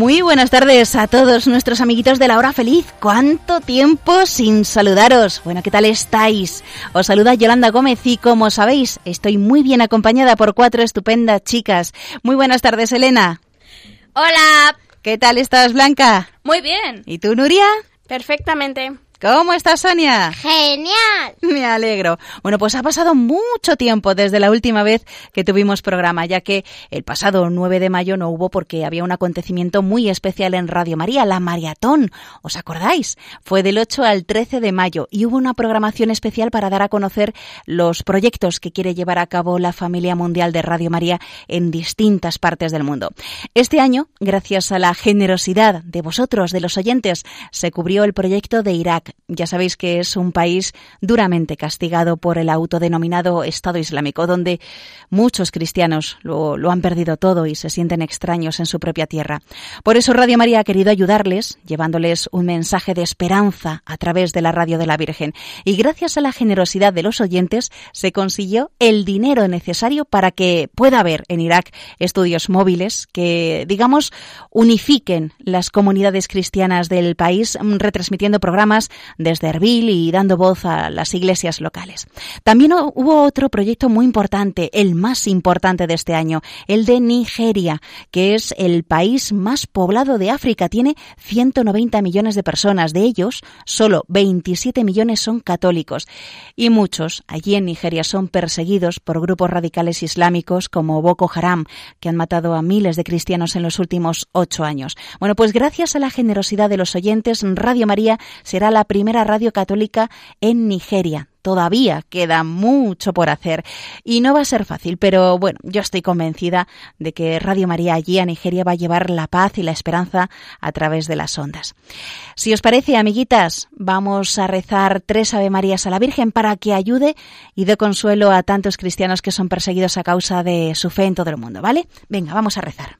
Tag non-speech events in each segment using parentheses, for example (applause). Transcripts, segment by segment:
Muy buenas tardes a todos nuestros amiguitos de la hora feliz. ¿Cuánto tiempo sin saludaros? Bueno, ¿qué tal estáis? Os saluda Yolanda Gómez y como sabéis, estoy muy bien acompañada por cuatro estupendas chicas. Muy buenas tardes, Elena. Hola. ¿Qué tal estás, Blanca? Muy bien. ¿Y tú, Nuria? Perfectamente. ¿Cómo estás, Sonia? Genial. Me alegro. Bueno, pues ha pasado mucho tiempo desde la última vez que tuvimos programa, ya que el pasado 9 de mayo no hubo porque había un acontecimiento muy especial en Radio María, la maratón. ¿Os acordáis? Fue del 8 al 13 de mayo y hubo una programación especial para dar a conocer los proyectos que quiere llevar a cabo la familia mundial de Radio María en distintas partes del mundo. Este año, gracias a la generosidad de vosotros, de los oyentes, se cubrió el proyecto de Irak ya sabéis que es un país duramente castigado por el autodenominado Estado Islámico, donde muchos cristianos lo, han perdido todo y se sienten extraños en su propia tierra. Por eso Radio María ha querido ayudarles, llevándoles un mensaje de esperanza a través de la radio de la Virgen. Y gracias a la generosidad de los oyentes se consiguió el dinero necesario para que pueda haber en Irak estudios móviles que, digamos, unifiquen las comunidades cristianas del país, retransmitiendo programas desde Erbil y dando voz a las iglesias locales. También hubo otro proyecto muy importante, el más importante de este año, el de Nigeria, que es el país más poblado de África. Tiene 190 millones de personas. De ellos, solo 27 millones son católicos. Y muchos allí en Nigeria son perseguidos por grupos radicales islámicos como Boko Haram, que han matado a miles de cristianos en los últimos ocho años. Bueno, pues gracias a la generosidad de los oyentes, Radio María será la primera radio católica en Nigeria. Todavía queda mucho por hacer y no va a ser fácil, pero bueno, yo estoy convencida de que Radio María allí a Nigeria va a llevar la paz y la esperanza a través de las ondas. Si os parece, amiguitas, vamos a rezar tres Ave Marías a la Virgen para que ayude y dé consuelo a tantos cristianos que son perseguidos a causa de su fe en todo el mundo, ¿vale? Venga, vamos a rezar.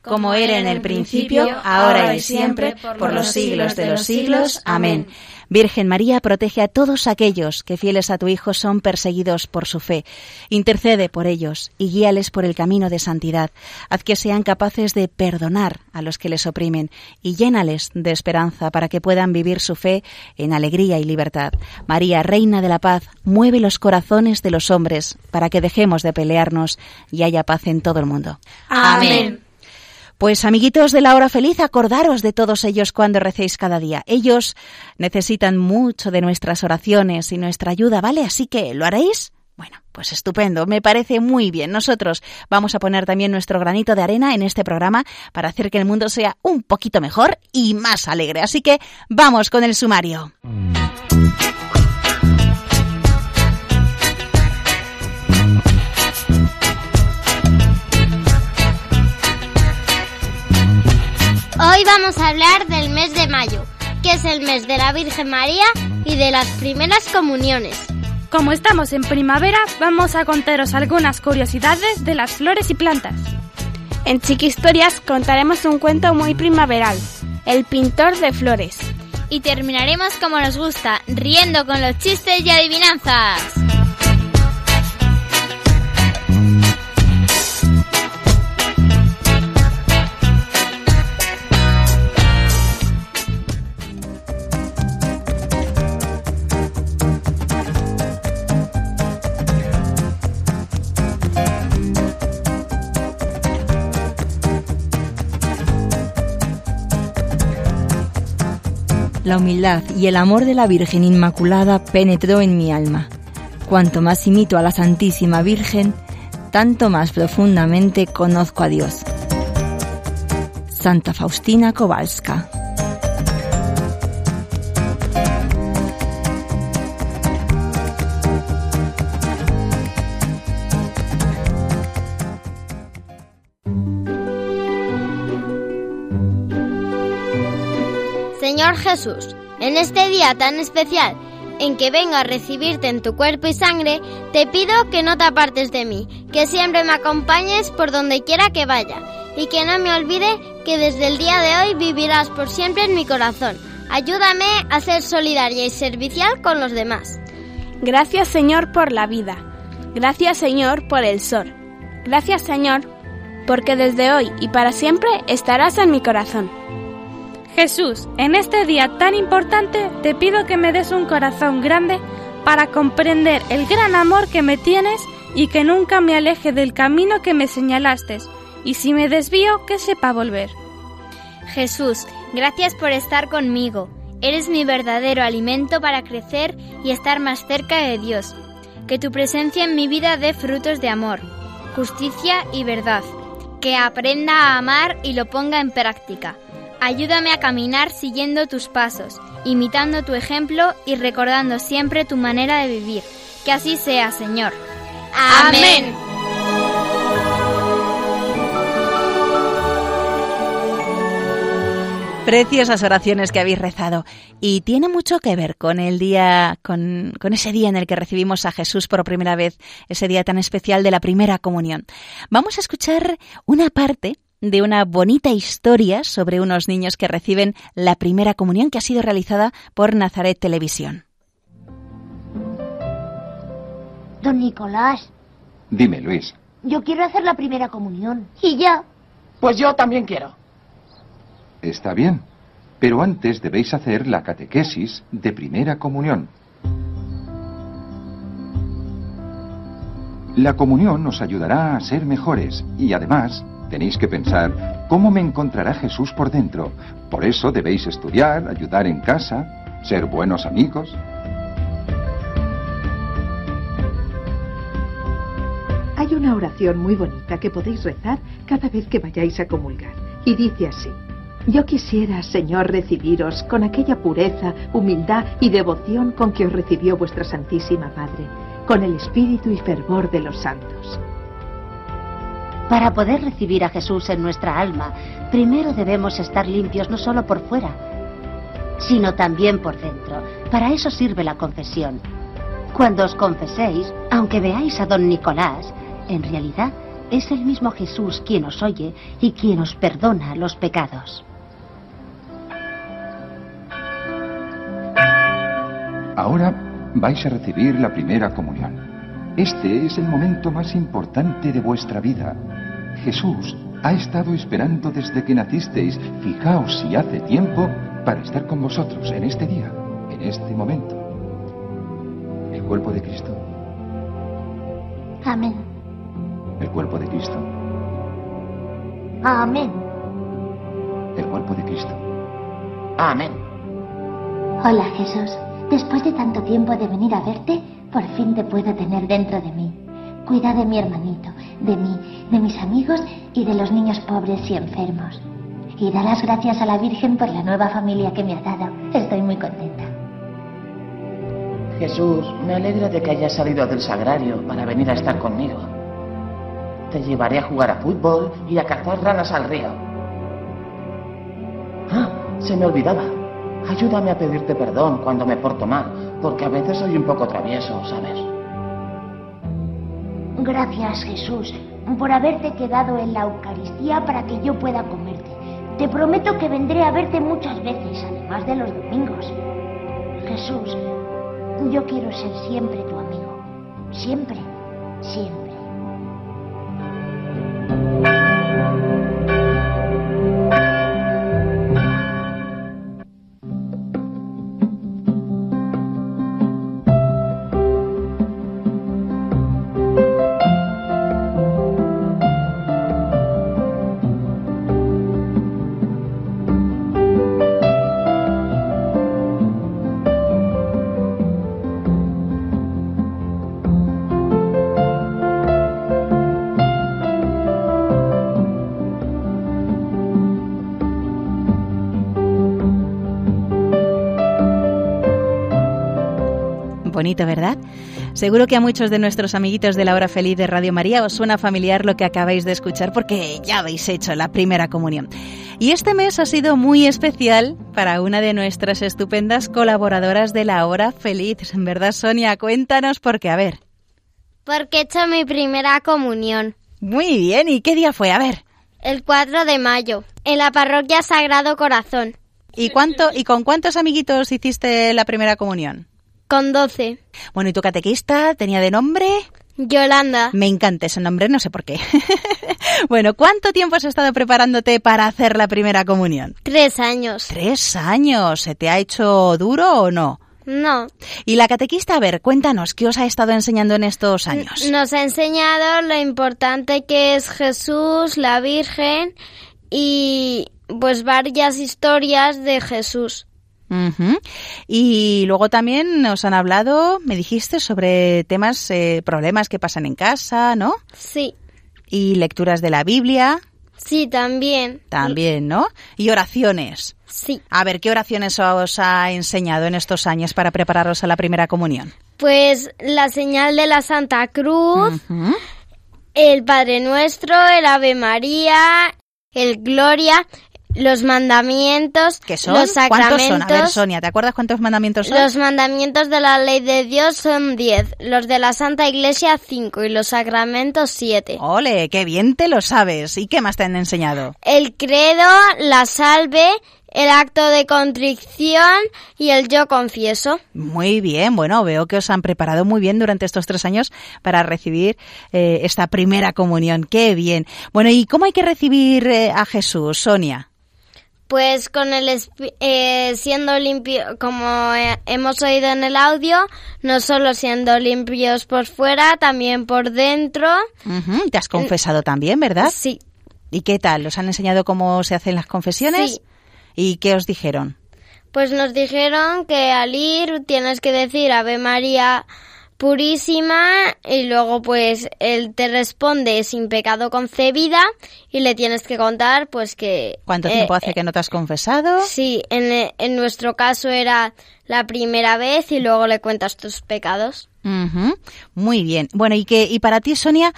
Como era en el principio, ahora y siempre, por los siglos de los siglos. Amén. Virgen María, protege a todos aquellos que fieles a tu Hijo son perseguidos por su fe. Intercede por ellos y guíales por el camino de santidad. Haz que sean capaces de perdonar a los que les oprimen y llénales de esperanza para que puedan vivir su fe en alegría y libertad. María, Reina de la Paz, mueve los corazones de los hombres para que dejemos de pelearnos y haya paz en todo el mundo. Amén. Pues amiguitos de la hora feliz, acordaros de todos ellos cuando recéis cada día. Ellos necesitan mucho de nuestras oraciones y nuestra ayuda, ¿vale? Así que, ¿lo haréis? Bueno, pues estupendo, me parece muy bien. Nosotros vamos a poner también nuestro granito de arena en este programa para hacer que el mundo sea un poquito mejor y más alegre. Así que vamos con el sumario. Hoy vamos a hablar del mes de mayo, que es el mes de la Virgen María y de las primeras comuniones. Como estamos en primavera, vamos a contaros algunas curiosidades de las flores y plantas. En Chiquistorias contaremos un cuento muy primaveral, El pintor de flores. Y terminaremos como nos gusta, riendo con los chistes y adivinanzas. La humildad y el amor de la Virgen Inmaculada penetró en mi alma. Cuanto más imito a la Santísima Virgen, tanto más profundamente conozco a Dios. Santa Faustina Kowalska Jesús, en este día tan especial en que vengo a recibirte en tu cuerpo y sangre, te pido que no te apartes de mí, que siempre me acompañes por donde quiera que vaya y que no me olvide que desde el día de hoy vivirás por siempre en mi corazón. Ayúdame a ser solidaria y servicial con los demás. Gracias Señor por la vida. Gracias Señor por el sol. Gracias Señor porque desde hoy y para siempre estarás en mi corazón. Jesús, en este día tan importante te pido que me des un corazón grande para comprender el gran amor que me tienes y que nunca me aleje del camino que me señalaste, y si me desvío, que sepa volver. Jesús, gracias por estar conmigo. Eres mi verdadero alimento para crecer y estar más cerca de Dios. Que tu presencia en mi vida dé frutos de amor, justicia y verdad. Que aprenda a amar y lo ponga en práctica Ayúdame a caminar siguiendo tus pasos, imitando tu ejemplo y recordando siempre tu manera de vivir. Que así sea, Señor. Amén. Preciosas oraciones que habéis rezado. Y tiene mucho que ver con el día, con, con, ese día en el que recibimos a Jesús por primera vez, ese día tan especial de la primera comunión. Vamos a escuchar una parte de una bonita historia sobre unos niños que reciben la primera comunión que ha sido realizada por Nazaret Televisión. Don Nicolás. Dime, Luis. Yo quiero hacer la primera comunión. ¿Y ya? Pues yo también quiero. Está bien. Pero antes debéis hacer la catequesis de primera comunión. La comunión nos ayudará a ser mejores y además Tenéis que pensar, ¿cómo me encontrará Jesús por dentro? Por eso debéis estudiar, ayudar en casa, ser buenos amigos. Hay una oración muy bonita que podéis rezar cada vez que vayáis a comulgar. Y dice así. Yo quisiera, Señor, recibiros con aquella pureza, humildad y devoción con que os recibió vuestra Santísima Madre, con el espíritu y fervor de los santos. Para poder recibir a Jesús en nuestra alma, primero debemos estar limpios no solo por fuera, sino también por dentro. Para eso sirve la confesión. Cuando os confeséis, aunque veáis a don Nicolás, en realidad es el mismo Jesús quien os oye y quien os perdona los pecados. Ahora vais a recibir la primera comunión. Este es el momento más importante de vuestra vida. Jesús ha estado esperando desde que nacisteis, fijaos si hace tiempo, para estar con vosotros en este día, en este momento. El cuerpo de Cristo. Amén. El cuerpo de Cristo. Amén. El cuerpo de Cristo. Amén. Hola Jesús. Después de tanto tiempo de venir a verte, por fin te puedo tener dentro de mí. Cuida de mi hermanito, de mí, de mis amigos y de los niños pobres y enfermos. Y da las gracias a la Virgen por la nueva familia que me ha dado. Estoy muy contenta. Jesús, me alegra de que hayas salido del sagrario para venir a estar conmigo. Te llevaré a jugar a fútbol y a cazar ranas al río. Ah, se me olvidaba. Ayúdame a pedirte perdón cuando me porto mal, porque a veces soy un poco travieso, ¿sabes? Gracias, Jesús. por haberte quedado en la Eucaristía para que yo pueda comerte. Te prometo que vendré a verte muchas veces, además de los domingos. Jesús, yo quiero ser siempre tu amigo. Siempre, siempre. Bonito, ¿verdad? Seguro que a muchos de nuestros amiguitos de la hora feliz de Radio María os suena familiar lo que acabáis de escuchar porque ya habéis hecho la primera comunión. Y este mes ha sido muy especial para una de nuestras estupendas colaboradoras de la hora feliz. En verdad, Sonia, cuéntanos por qué, a ver. Porque he hecho mi primera comunión. Muy bien, ¿y qué día fue? A ver. El 4 de mayo, en la parroquia Sagrado Corazón. ¿Y cuánto y con cuántos amiguitos hiciste la primera comunión? Con 12. Bueno, ¿y tu catequista tenía de nombre? Yolanda. Me encanta ese nombre, no sé por qué. (laughs) bueno, ¿cuánto tiempo has estado preparándote para hacer la primera comunión? Tres años. Tres años. ¿Se te ha hecho duro o no? No. Y la catequista, a ver, cuéntanos, ¿qué os ha estado enseñando en estos años? Nos ha enseñado lo importante que es Jesús, la Virgen y pues varias historias de Jesús. Y luego también nos han hablado, me dijiste, sobre temas, eh, problemas que pasan en casa, ¿no? Sí. Y lecturas de la Biblia. Sí, también. También, ¿no? Y oraciones. Sí. A ver, ¿qué oraciones os ha enseñado en estos años para prepararos a la primera comunión? Pues la señal de la Santa Cruz, el Padre Nuestro, el Ave María, el Gloria, los mandamientos, ¿Qué son? los sacramentos. ¿Cuántos son? A ver, Sonia, ¿te acuerdas cuántos mandamientos son? Los mandamientos de la ley de Dios son diez, los de la Santa Iglesia cinco y los sacramentos siete. Ole, qué bien te lo sabes. ¿Y qué más te han enseñado? El credo, la salve, el acto de contrición y el yo confieso. Muy bien, bueno, veo que os han preparado muy bien durante estos tres años para recibir eh, esta primera comunión. Qué bien. Bueno, ¿y cómo hay que recibir eh, a Jesús, Sonia? Pues con el eh, siendo limpio, como eh, hemos oído en el audio, no solo siendo limpios por fuera, también por dentro. Uh Te has confesado también, ¿verdad? Sí. ¿Y qué tal? ¿Os han enseñado cómo se hacen las confesiones? Sí. ¿Y qué os dijeron? Pues nos dijeron que al ir tienes que decir Ave María purísima y luego pues él te responde sin pecado concebida y le tienes que contar pues que... ¿Cuánto tiempo hace que no te has confesado? Sí, en, en, nuestro caso era la primera vez y luego le cuentas tus pecados. Uh Muy bien. Bueno, ¿y, que, y para ti, Sonia,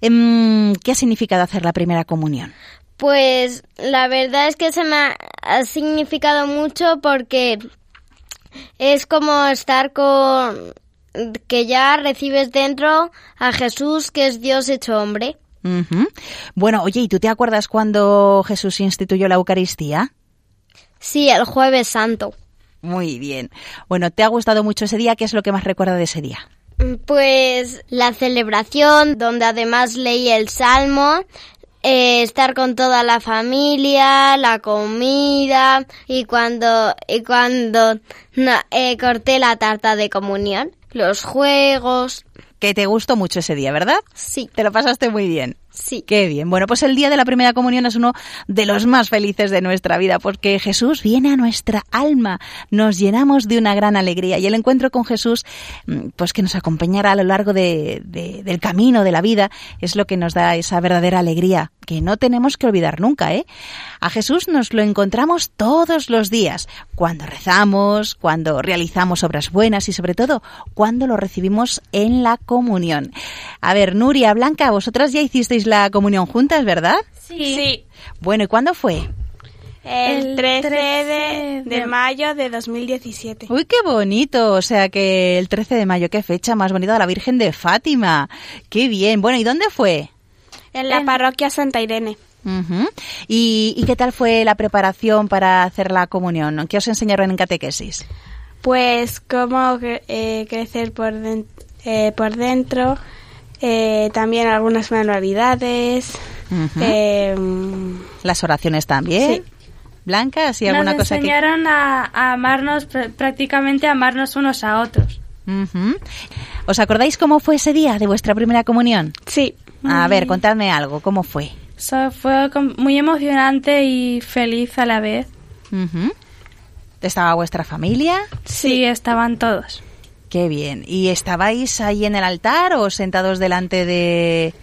qué ha significado hacer la primera comunión? Pues la verdad es que se me ha, ha significado mucho porque es como estar con que ya recibes dentro a Jesús, que es Dios hecho hombre. Uh -huh. Bueno, oye, ¿y tú te acuerdas cuando Jesús instituyó la Eucaristía? Sí, el jueves santo. Muy bien. Bueno, ¿te ha gustado mucho ese día? ¿Qué es lo que más recuerda de ese día? Pues la celebración, donde además leí el Salmo, eh, estar con toda la familia, la comida y cuando y cuando no, eh, corté la tarta de comunión, los juegos. Que te gustó mucho ese día, ¿verdad? Sí. Te lo pasaste muy bien. Sí. Qué bien. Bueno, pues el día de la primera comunión es uno de los más felices de nuestra vida porque Jesús viene a nuestra alma, nos llenamos de una gran alegría y el encuentro con Jesús, pues que nos acompañará a lo largo de, del camino de la vida, es lo que nos da esa verdadera alegría que no tenemos que olvidar nunca, ¿eh? A Jesús nos lo encontramos todos los días, cuando rezamos, cuando realizamos obras buenas y sobre todo cuando lo recibimos en la comunión. A ver, Nuria, Blanca, vosotras ya hicisteis la comunión juntas, ¿verdad? Sí. sí. Bueno, ¿y cuándo fue? El 13 de, de, mayo de 2017. Uy, qué bonito. O sea que el 13 de mayo, qué fecha más bonita de la Virgen de Fátima. Qué bien. Bueno, ¿y dónde fue? En la parroquia Santa Irene. ¿Y, qué tal fue la preparación para hacer la comunión? ¿Qué os enseñaron en catequesis? Pues cómo eh, crecer por, eh, por dentro, eh, también algunas manualidades. Las oraciones también. Sí. Blanca, ¿sí alguna Nos cosa enseñaron a, amarnos, prácticamente a amarnos unos a otros. ¿Os acordáis cómo fue ese día de vuestra primera comunión? Sí. A ver, contadme algo, ¿cómo fue? fue muy emocionante y feliz a la vez. ¿Estaba vuestra familia? Sí, estaban todos. Qué bien. ¿Y estabais ahí en el altar o sentados delante de...?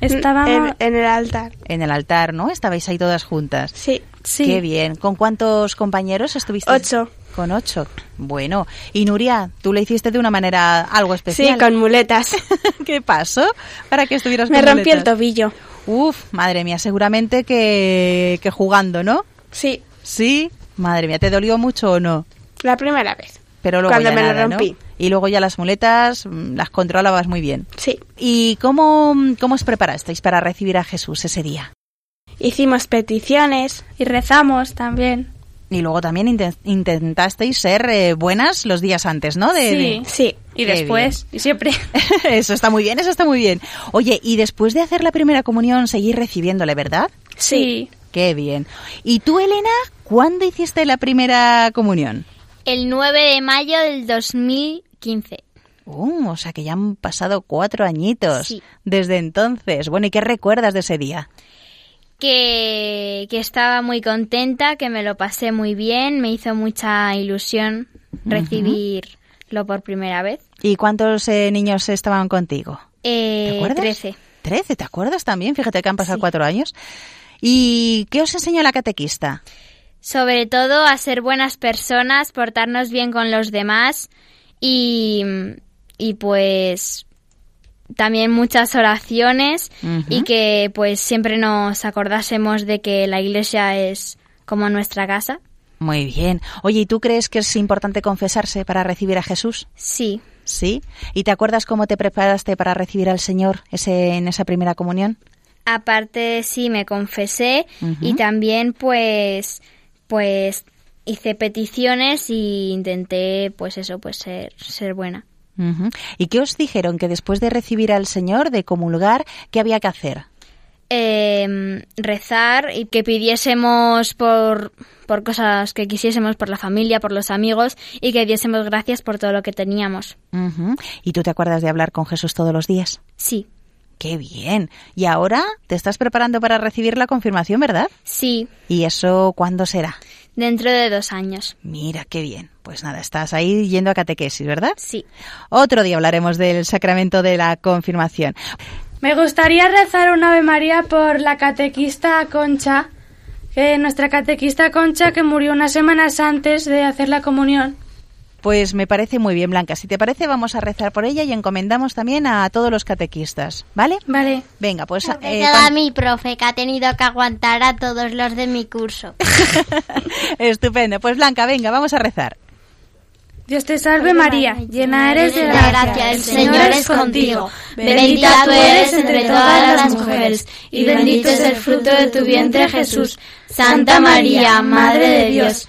Estábamos en, el altar. En el altar, ¿no? Estabais ahí todas juntas. Sí. sí. Qué bien. ¿Con cuántos compañeros estuviste? Ocho. Con ocho. Bueno. Y Nuria, tú lo hiciste de una manera algo especial. Sí, con muletas. (laughs) ¿Qué pasó para que estuvieras Me con rompí el tobillo. Uf, madre mía, seguramente que, que jugando, ¿no? Sí. ¿Sí? Madre mía, ¿te dolió mucho o no? La primera vez. Pero luego Cuando ya me nada, lo rompí. ¿no? Y luego ya las muletas mm, las controlabas muy bien. Sí. ¿Y cómo, cómo os preparasteis para recibir a Jesús ese día? Hicimos peticiones y rezamos también. Y luego también intentasteis ser eh, buenas los días antes, ¿no? De, sí, sí. Y después, y siempre. (laughs) (laughs) eso está muy bien, eso está muy bien. Oye, y después de hacer la primera comunión, seguir recibiéndole, ¿verdad? Sí. Qué bien. ¿Y tú, Elena, cuándo hiciste la primera comunión? El 9 de mayo del 2015. Uh, o sea que ya han pasado cuatro añitos sí. desde entonces. Bueno, ¿y qué recuerdas de ese día? Que, que, estaba muy contenta, que me lo pasé muy bien, me hizo mucha ilusión recibirlo por primera vez. ¿Y cuántos eh, niños estaban contigo? Eh, ¿Te acuerdas? Trece. ¿Trece? ¿Te acuerdas también? Fíjate que han pasado sí. cuatro años. ¿Y qué os enseñó la catequista? Sobre todo a ser buenas personas, portarnos bien con los demás y, y pues también muchas oraciones uh -huh. y que pues siempre nos acordásemos de que la iglesia es como nuestra casa. Muy bien. Oye, ¿y tú crees que es importante confesarse para recibir a Jesús? Sí. ¿Sí? ¿Y te acuerdas cómo te preparaste para recibir al Señor ese, en esa primera comunión? Aparte, sí, me confesé uh -huh. y también pues pues hice peticiones y intenté pues eso, pues ser, ser buena. ¿Y qué os dijeron que después de recibir al Señor, de comulgar, qué había que hacer? Eh, rezar y que pidiésemos por, por cosas que quisiésemos, por la familia, por los amigos y que diésemos gracias por todo lo que teníamos. Uh -huh. ¿Y tú te acuerdas de hablar con Jesús todos los días? Sí. Qué bien. ¿Y ahora te estás preparando para recibir la confirmación, verdad? Sí. ¿Y eso cuándo será? Dentro de dos años. Mira, qué bien. Pues nada, estás ahí yendo a catequesis, ¿verdad? Sí. Otro día hablaremos del sacramento de la confirmación. Me gustaría rezar un Ave María por la catequista Concha, que nuestra catequista Concha que murió unas semanas antes de hacer la comunión. Pues me parece muy bien, Blanca. Si te parece, vamos a rezar por ella y encomendamos también a todos los catequistas, ¿vale? Vale. Venga, pues... Eh, a mi profe, que ha tenido que aguantar a todos los de mi curso. (laughs) Estupendo. Pues Blanca, venga, vamos a rezar. Dios te salve María, llena eres de gracia, el Señor es contigo. Bendita tú eres entre todas las mujeres, y bendito es el fruto de tu vientre Jesús. Santa María, Madre de Dios,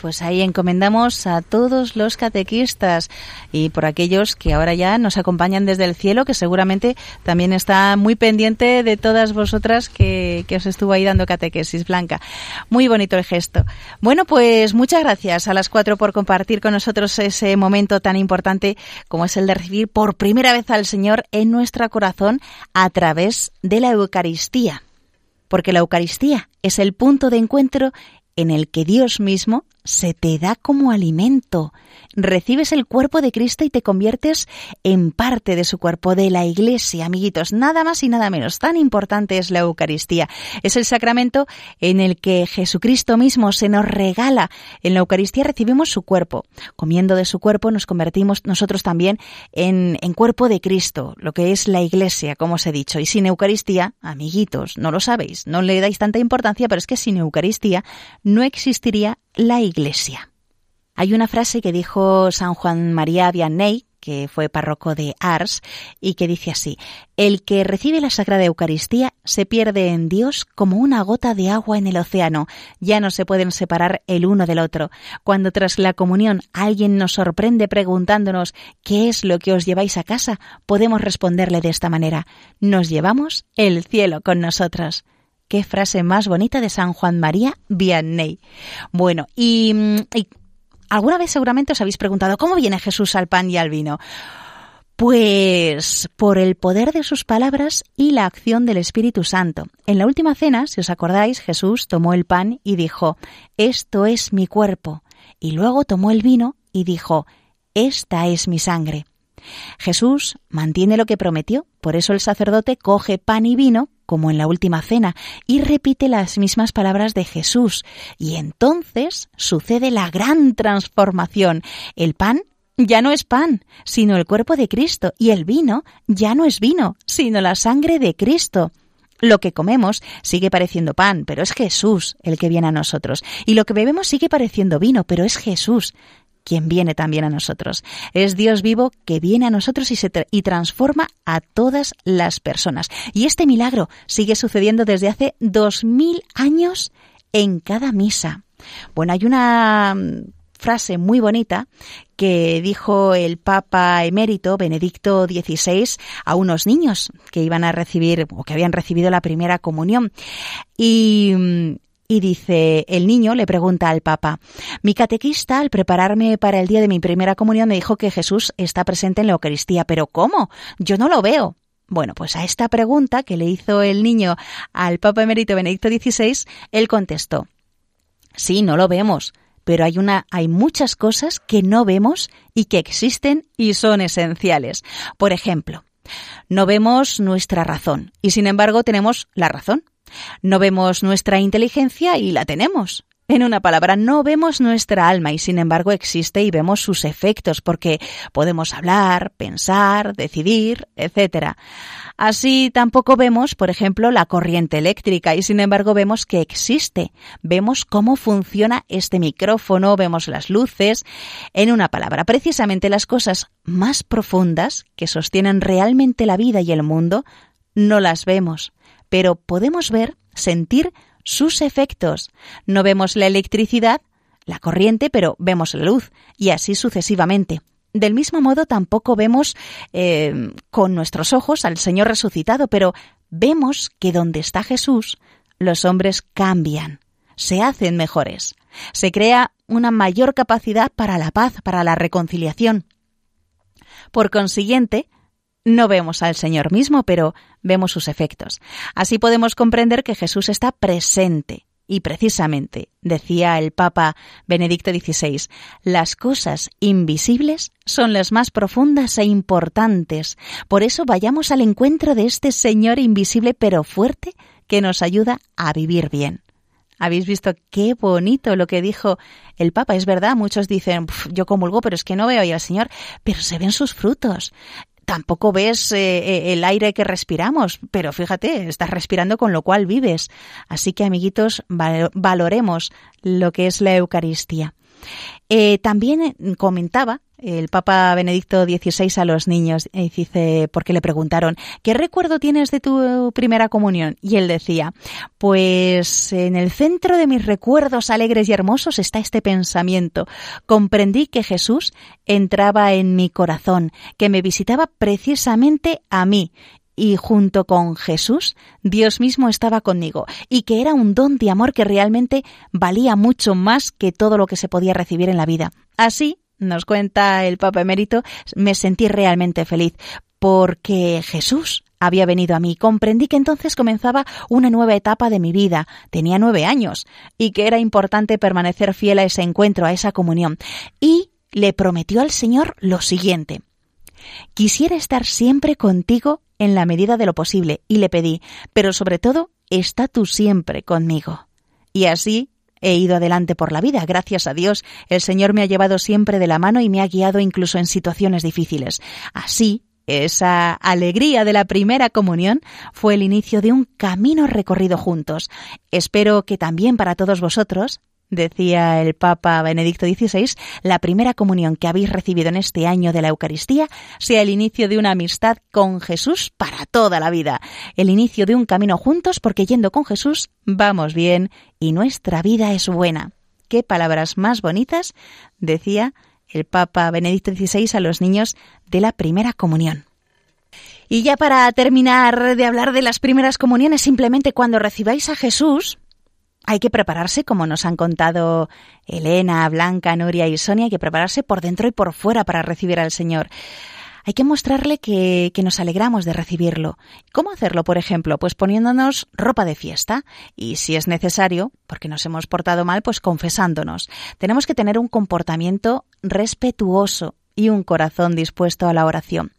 Pues ahí encomendamos a todos los catequistas y por aquellos que ahora ya nos acompañan desde el cielo, que seguramente también está muy pendiente de todas vosotras que, que os estuvo ahí dando catequesis, Blanca. Muy bonito el gesto. Bueno, pues muchas gracias a las cuatro por compartir con nosotros ese momento tan importante como es el de recibir por primera vez al Señor en nuestro corazón a través de la Eucaristía. Porque la Eucaristía es el punto de encuentro en el que Dios mismo se te da como alimento. Recibes el cuerpo de Cristo y te conviertes en parte de su cuerpo, de la Iglesia, amiguitos. Nada más y nada menos. Tan importante es la Eucaristía. Es el sacramento en el que Jesucristo mismo se nos regala. En la Eucaristía recibimos su cuerpo. Comiendo de su cuerpo nos convertimos nosotros también en, en cuerpo de Cristo, lo que es la Iglesia, como os he dicho. Y sin Eucaristía, amiguitos, no lo sabéis, no le dais tanta importancia, pero es que sin Eucaristía no existiría la Iglesia. Hay una frase que dijo San Juan María Vianney, que fue párroco de Ars, y que dice así, El que recibe la Sagrada Eucaristía se pierde en Dios como una gota de agua en el océano, ya no se pueden separar el uno del otro. Cuando tras la comunión alguien nos sorprende preguntándonos ¿qué es lo que os lleváis a casa? podemos responderle de esta manera, nos llevamos el cielo con nosotros. Qué frase más bonita de San Juan María Vianney. Bueno, y, mm, y alguna vez seguramente os habéis preguntado cómo viene Jesús al pan y al vino. Pues por el poder de sus palabras y la acción del Espíritu Santo. En la última cena, si os acordáis, Jesús tomó el pan y dijo, Esto es mi cuerpo. Y luego tomó el vino y dijo, Esta es mi sangre. Jesús mantiene lo que prometió, por eso el sacerdote coge pan y vino, como en la última cena, y repite las mismas palabras de Jesús. Y entonces sucede la gran transformación. El pan ya no es pan, sino el cuerpo de Cristo, y el vino ya no es vino, sino la sangre de Cristo. Lo que comemos sigue pareciendo pan, pero es Jesús el que viene a nosotros. Y lo que bebemos sigue pareciendo vino, pero es Jesús quien viene también a nosotros. Es Dios vivo que viene a nosotros y, se y transforma a todas las personas. Y este milagro sigue sucediendo desde hace dos mil años en cada misa. Bueno, hay una mm, frase muy bonita que dijo el Papa emérito Benedicto XVI a unos niños que iban a recibir o que habían recibido la primera comunión. Y mm, y dice, el niño le pregunta al Papa, mi catequista al prepararme para el día de mi primera comunión me dijo que Jesús está presente en la Eucaristía, pero ¿cómo? Yo no lo veo. Bueno, pues a esta pregunta que le hizo el niño al Papa Emérito Benedicto XVI, él contestó, sí, no lo vemos, pero hay una, hay muchas cosas que no vemos y que existen y son esenciales. Por ejemplo, no vemos nuestra razón y sin embargo tenemos la razón. No vemos nuestra inteligencia y la tenemos. En una palabra, no vemos nuestra alma y sin embargo existe y vemos sus efectos porque podemos hablar, pensar, decidir, etc. Así tampoco vemos, por ejemplo, la corriente eléctrica y sin embargo vemos que existe. Vemos cómo funciona este micrófono, vemos las luces. En una palabra, precisamente las cosas más profundas que sostienen realmente la vida y el mundo no las vemos pero podemos ver, sentir sus efectos. No vemos la electricidad, la corriente, pero vemos la luz, y así sucesivamente. Del mismo modo, tampoco vemos eh, con nuestros ojos al Señor resucitado, pero vemos que donde está Jesús, los hombres cambian, se hacen mejores. Se crea una mayor capacidad para la paz, para la reconciliación. Por consiguiente, no vemos al Señor mismo, pero vemos sus efectos. Así podemos comprender que Jesús está presente. Y precisamente, decía el Papa Benedicto XVI, las cosas invisibles son las más profundas e importantes. Por eso vayamos al encuentro de este Señor invisible pero fuerte que nos ayuda a vivir bien. Habéis visto qué bonito lo que dijo el Papa. Es verdad, muchos dicen, yo comulgo, pero es que no veo al Señor, pero se ven sus frutos tampoco ves eh, eh, el aire que respiramos, pero fíjate, estás respirando con lo cual vives. Así que, amiguitos, valoremos lo que es la Eucaristía. Eh, también comentaba el Papa Benedicto XVI a los niños, y dice, porque le preguntaron, ¿qué recuerdo tienes de tu primera comunión? Y él decía, pues en el centro de mis recuerdos alegres y hermosos está este pensamiento. Comprendí que Jesús entraba en mi corazón, que me visitaba precisamente a mí, y junto con Jesús, Dios mismo estaba conmigo, y que era un don de amor que realmente valía mucho más que todo lo que se podía recibir en la vida. Así, nos cuenta el Papa Emérito, me sentí realmente feliz porque Jesús había venido a mí. Comprendí que entonces comenzaba una nueva etapa de mi vida. Tenía nueve años y que era importante permanecer fiel a ese encuentro, a esa comunión. Y le prometió al Señor lo siguiente. Quisiera estar siempre contigo en la medida de lo posible y le pedí, pero sobre todo, está tú siempre conmigo. Y así He ido adelante por la vida, gracias a Dios. El Señor me ha llevado siempre de la mano y me ha guiado incluso en situaciones difíciles. Así, esa alegría de la primera comunión fue el inicio de un camino recorrido juntos. Espero que también para todos vosotros decía el Papa Benedicto XVI, la primera comunión que habéis recibido en este año de la Eucaristía sea el inicio de una amistad con Jesús para toda la vida, el inicio de un camino juntos porque yendo con Jesús vamos bien y nuestra vida es buena. Qué palabras más bonitas decía el Papa Benedicto XVI a los niños de la primera comunión. Y ya para terminar de hablar de las primeras comuniones, simplemente cuando recibáis a Jesús, hay que prepararse, como nos han contado Elena, Blanca, Nuria y Sonia, hay que prepararse por dentro y por fuera para recibir al Señor. Hay que mostrarle que, que, nos alegramos de recibirlo. ¿Cómo hacerlo, por ejemplo? Pues poniéndonos ropa de fiesta y, si es necesario, porque nos hemos portado mal, pues confesándonos. Tenemos que tener un comportamiento respetuoso y un corazón dispuesto a la oración.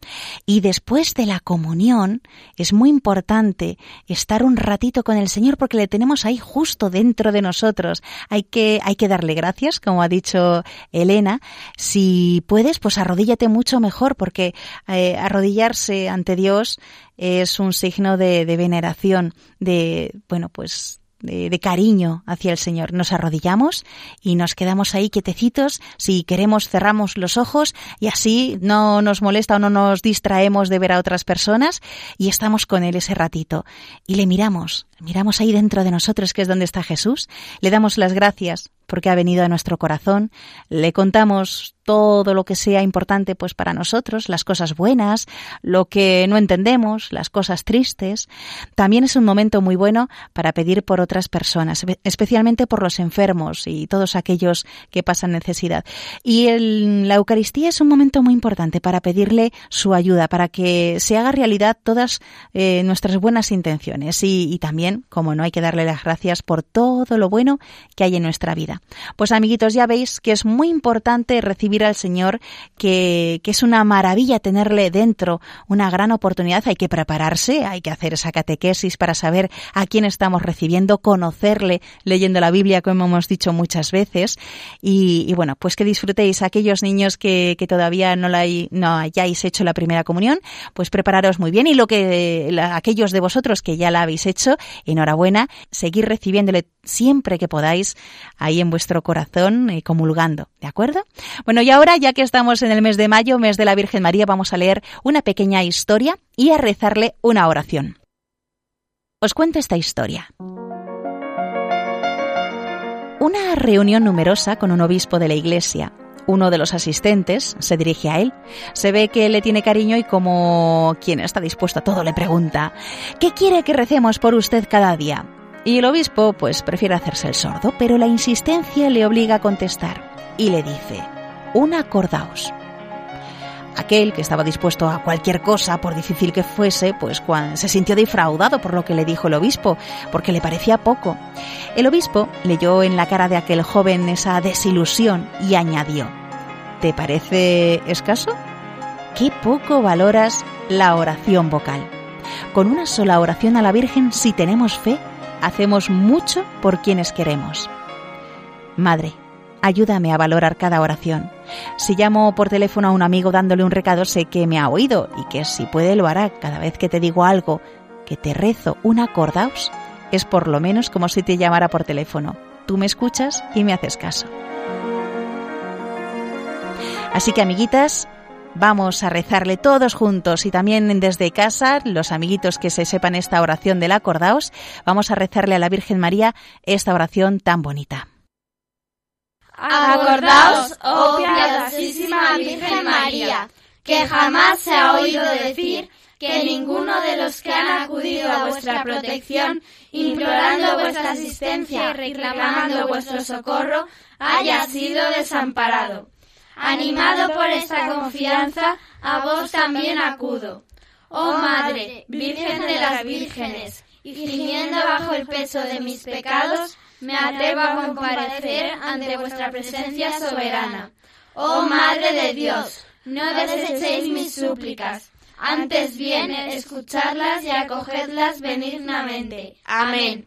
Y después de la comunión es muy importante estar un ratito con el Señor porque le tenemos ahí justo dentro de nosotros. Hay que, hay que darle gracias, como ha dicho Elena. Si puedes, pues arrodíllate mucho mejor porque eh, arrodillarse ante Dios es un signo de, de veneración, de, bueno, pues de, cariño hacia el Señor. Nos arrodillamos y nos quedamos ahí quietecitos. Si queremos cerramos los ojos y así no nos molesta o no nos distraemos de ver a otras personas y estamos con Él ese ratito. Y le miramos, miramos ahí dentro de nosotros que es donde está Jesús. Le damos las gracias porque ha venido a nuestro corazón. Le contamos todo lo que sea importante pues para nosotros, las cosas buenas, lo que no entendemos, las cosas tristes. También es un momento muy bueno para pedir por otras personas, especialmente por los enfermos y todos aquellos que pasan necesidad. Y la Eucaristía es un momento muy importante para pedirle su ayuda, para que se haga realidad todas eh, nuestras buenas intenciones y, y también, como no hay que darle las gracias por todo lo bueno que hay en nuestra vida. Pues amiguitos, ya veis que es muy importante recibir al Señor, que, es una maravilla tenerle dentro, una gran oportunidad. Hay que prepararse, hay que hacer esa catequesis para saber a quién estamos recibiendo, conocerle leyendo la Biblia, como hemos dicho muchas veces. Y, bueno, pues que disfrutéis aquellos niños que, todavía no, la, no hayáis hecho la primera comunión, pues prepararos muy bien. Y lo que aquellos de vosotros que ya la habéis hecho, enhorabuena, seguir recibiéndole siempre que podáis ahí en vuestro corazón eh, comulgando, ¿de acuerdo? Bueno, y ahora ya que estamos en el mes de mayo, mes de la Virgen María, vamos a leer una pequeña historia y a rezarle una oración. Os cuento esta historia. Una reunión numerosa con un obispo de la iglesia. Uno de los asistentes se dirige a él. Se ve que le tiene cariño y como quien está dispuesto a todo le pregunta, ¿qué quiere que recemos por usted cada día? Y el obispo pues prefiere hacerse el sordo, pero la insistencia le obliga a contestar y le dice, un acordaos. Aquel que estaba dispuesto a cualquier cosa, por difícil que fuese, pues se sintió defraudado por lo que le dijo el obispo, porque le parecía poco. El obispo leyó en la cara de aquel joven esa desilusión y añadió, ¿te parece escaso? Qué poco valoras la oración vocal. Con una sola oración a la Virgen, si tenemos fe, hacemos mucho por quienes queremos. Madre, ayúdame a valorar cada oración. Si llamo por teléfono a un amigo dándole un recado, sé que me ha oído y que si puede lo hará cada vez que te digo algo, que te rezo un acordaos, es por lo menos como si te llamara por teléfono. Tú me escuchas y me haces caso. Así que amiguitas, Vamos a rezarle todos juntos y también desde casa, los amiguitos que se sepan esta oración del acordaos, vamos a rezarle a la Virgen María esta oración tan bonita. Acordaos, oh piadosísima Virgen María, que jamás se ha oído decir que ninguno de los que han acudido a vuestra protección, implorando vuestra asistencia y reclamando vuestro socorro, haya sido desamparado. Animado por esta confianza, a vos también acudo. Oh Madre, Virgen de las Vírgenes, y gimiendo bajo el peso de mis pecados, me atrevo a comparecer ante vuestra presencia soberana. Oh Madre de Dios, no desechéis mis súplicas, antes bien escucharlas y acogedlas benignamente. Amén.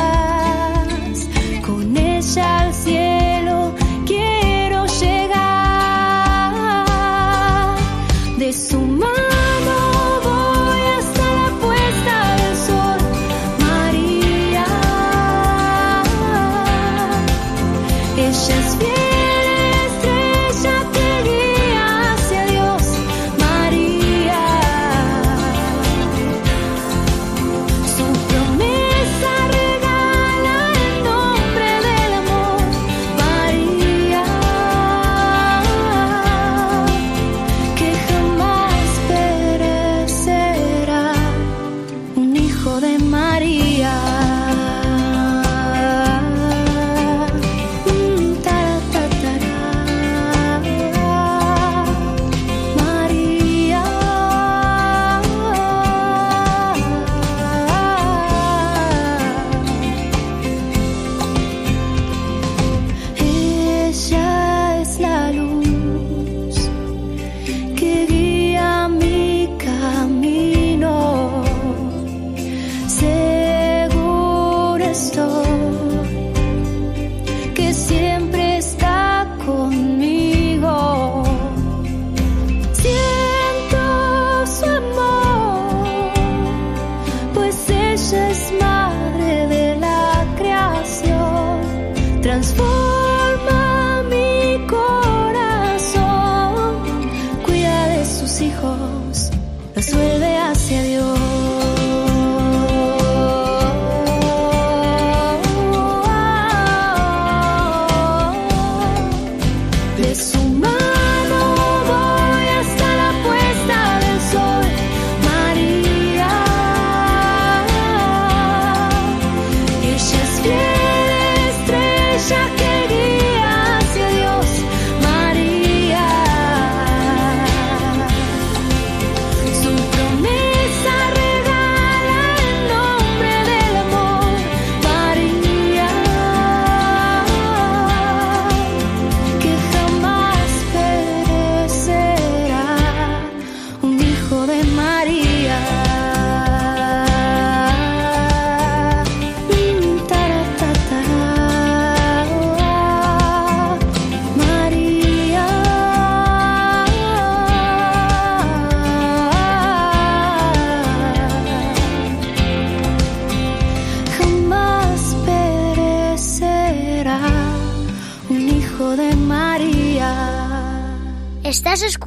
Con ella al cielo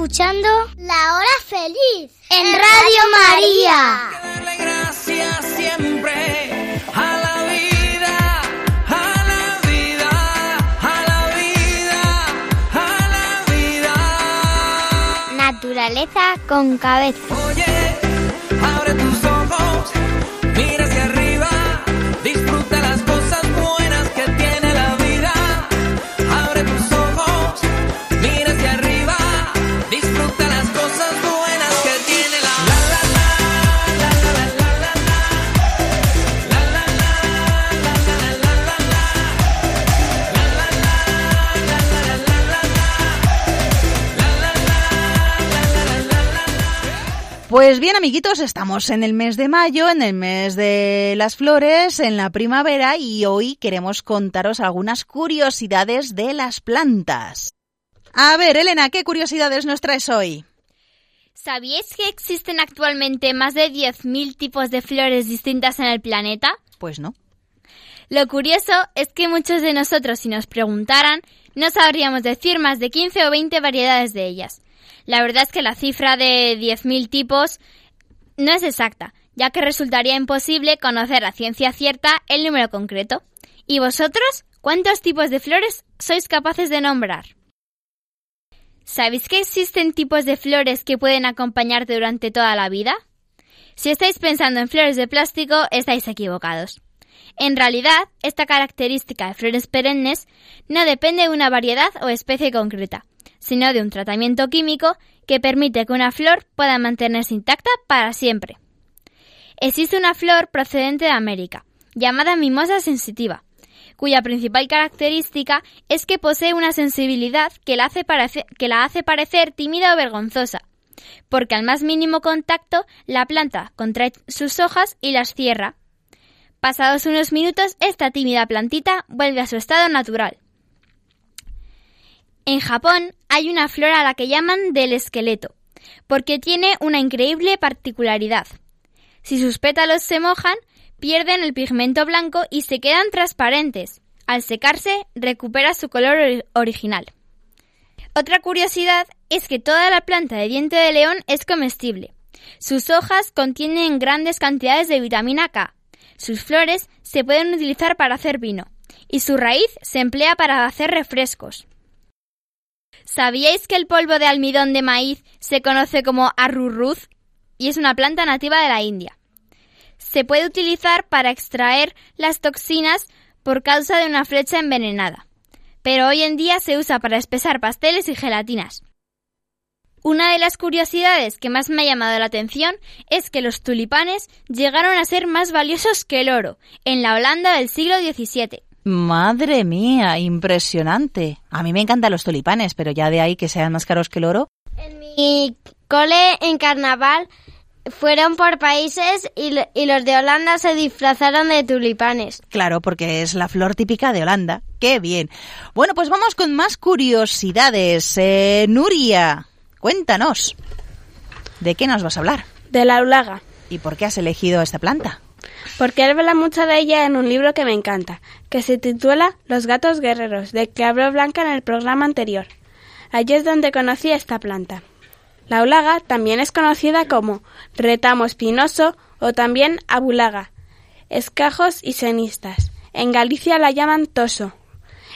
escuchando La Hora Feliz en Radio María. Gracias siempre a la vida, a la vida, a la vida, a la vida. Naturaleza con cabeza. Abre amiguitos, estamos en el mes de mayo, en el mes de las flores, en la primavera y hoy queremos contaros algunas curiosidades de las plantas. A ver, Elena, ¿qué curiosidades nos traes hoy? ¿Sabíais que existen actualmente más de 10.000 tipos de flores distintas en el planeta? Pues no. Lo curioso es que muchos de nosotros, si nos preguntaran, no sabríamos decir más de 15 o 20 variedades de ellas. La verdad es que la cifra de 10.000 tipos no es exacta, ya que resultaría imposible conocer a ciencia cierta el número concreto. ¿Y vosotros? ¿Cuántos tipos de flores sois capaces de nombrar? ¿Sabéis que existen tipos de flores que pueden acompañarte durante toda la vida? Si estáis pensando en flores de plástico, estáis equivocados. En realidad, esta característica de flores perennes no depende de una variedad o especie concreta, sino de un tratamiento químico que permite que una flor pueda mantenerse intacta para siempre. Existe una flor procedente de América, llamada mimosa sensitiva, cuya principal característica es que posee una sensibilidad que la hace, parecer tímida o vergonzosa, porque al más mínimo contacto la planta contrae sus hojas y las cierra. Pasados unos minutos, esta tímida plantita vuelve a su estado natural. En Japón hay una flor a la que llaman del esqueleto, porque tiene una increíble particularidad. Si sus pétalos se mojan, pierden el pigmento blanco y se quedan transparentes. Al secarse, recupera su color original. Otra curiosidad es que toda la planta de diente de león es comestible. Sus hojas contienen grandes cantidades de vitamina K. Sus flores se pueden utilizar para hacer vino y su raíz se emplea para hacer refrescos. ¿Sabíais que el polvo de almidón de maíz se conoce como arrurruz y es una planta nativa de la India? Se puede utilizar para extraer las toxinas por causa de una flecha envenenada, pero hoy en día se usa para espesar pasteles y gelatinas. Una de las curiosidades que más me ha llamado la atención es que los tulipanes llegaron a ser más valiosos que el oro en la Holanda del siglo XVII. Madre mía, impresionante. A mí me encantan los tulipanes, pero ya de ahí que sean más caros que el oro. En mi cole en carnaval fueron por países y, y, los de Holanda se disfrazaron de tulipanes. Claro, porque es la flor típica de Holanda. ¡Qué bien! Bueno, pues vamos con más curiosidades. Eh, Nuria, cuéntanos. ¿De qué nos vas a hablar? De la aulaga. ¿Y por qué has elegido esta planta? Porque él habla mucho de ella en un libro que me encanta, que se titula Los gatos guerreros, de que habló Blanca en el programa anterior. Allí es donde conocí esta planta. La aulaga también es conocida como retamo espinoso o también abulaga, escajos y senistas. En Galicia la llaman toso.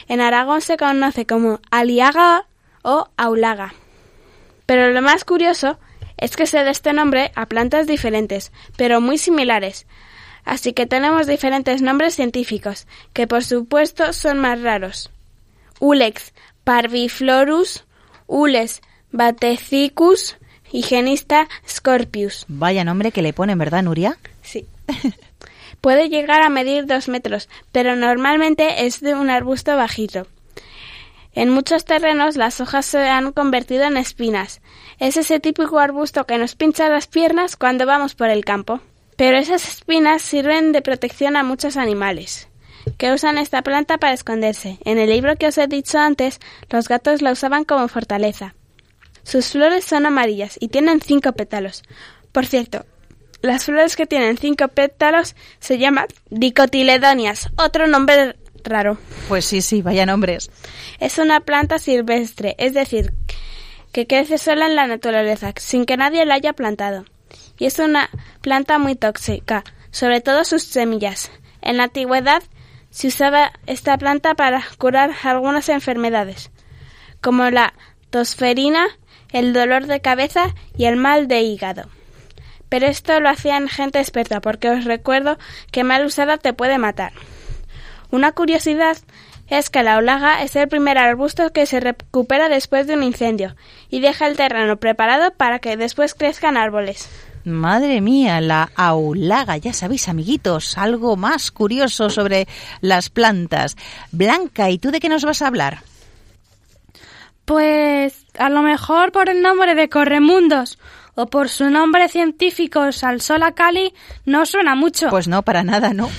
En Aragón se conoce como aliaga o aulaga. Pero lo más curioso es que se da este nombre a plantas diferentes, pero muy similares. Así que tenemos diferentes nombres científicos, que por supuesto son más raros. Ulex parviflorus, Ules Batecicus Higienista Scorpius. Vaya nombre que le ponen, ¿verdad, Nuria? Sí. (laughs) Puede llegar a medir dos metros, pero normalmente es de un arbusto bajito. En muchos terrenos las hojas se han convertido en espinas. Es ese típico arbusto que nos pincha las piernas cuando vamos por el campo. Pero esas espinas sirven de protección a muchos animales que usan esta planta para esconderse. En el libro que os he dicho antes, los gatos la usaban como fortaleza. Sus flores son amarillas y tienen cinco pétalos. Por cierto, las flores que tienen cinco pétalos se llaman dicotiledonias, otro nombre raro. Pues sí, sí, vaya nombres. Es una planta silvestre, es decir, que crece sola en la naturaleza, sin que nadie la haya plantado. Y es una planta muy tóxica, sobre todo sus semillas. En la antigüedad se usaba esta planta para curar algunas enfermedades, como la tosferina, el dolor de cabeza y el mal de hígado. Pero esto lo hacían gente experta, porque os recuerdo que mal usada te puede matar. Una curiosidad es que la olaga es el primer arbusto que se recupera después de un incendio y deja el terreno preparado para que después crezcan árboles. Madre mía, la aulaga, ya sabéis, amiguitos, algo más curioso sobre las plantas. Blanca, ¿y tú de qué nos vas a hablar? Pues a lo mejor por el nombre de Corremundos o por su nombre científico Salsola Cali no suena mucho. Pues no, para nada, ¿no?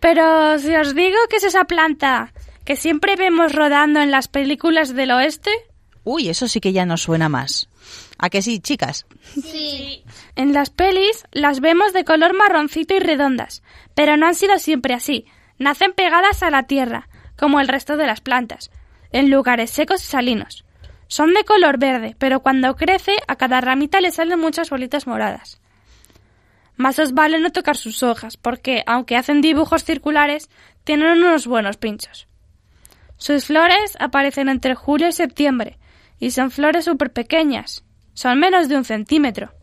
Pero si os digo que es esa planta que siempre vemos rodando en las películas del oeste. Uy, eso sí que ya no suena más. ¿A que sí, chicas? Sí. En las pelis las vemos de color marroncito y redondas, pero no han sido siempre así. Nacen pegadas a la tierra, como el resto de las plantas en lugares secos y salinos. Son de color verde, pero cuando crece a cada ramita le salen muchas bolitas moradas. Más os vale no tocar sus hojas, porque, aunque hacen dibujos circulares, tienen unos buenos pinchos. Sus flores aparecen entre julio y septiembre, y son flores súper pequeñas. Son menos de un centímetro.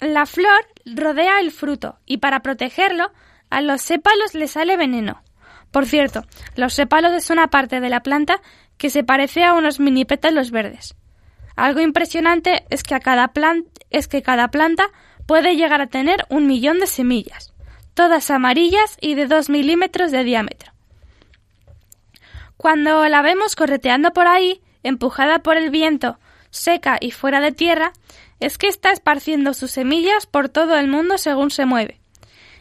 La flor rodea el fruto, y para protegerlo, a los sépalos le sale veneno. Por cierto, los sépalos es una parte de la planta que se parece a unos mini pétalos verdes. Algo impresionante es que, a cada es que cada planta puede llegar a tener un millón de semillas, todas amarillas y de dos milímetros de diámetro. Cuando la vemos correteando por ahí, empujada por el viento, seca y fuera de tierra, es que está esparciendo sus semillas por todo el mundo según se mueve.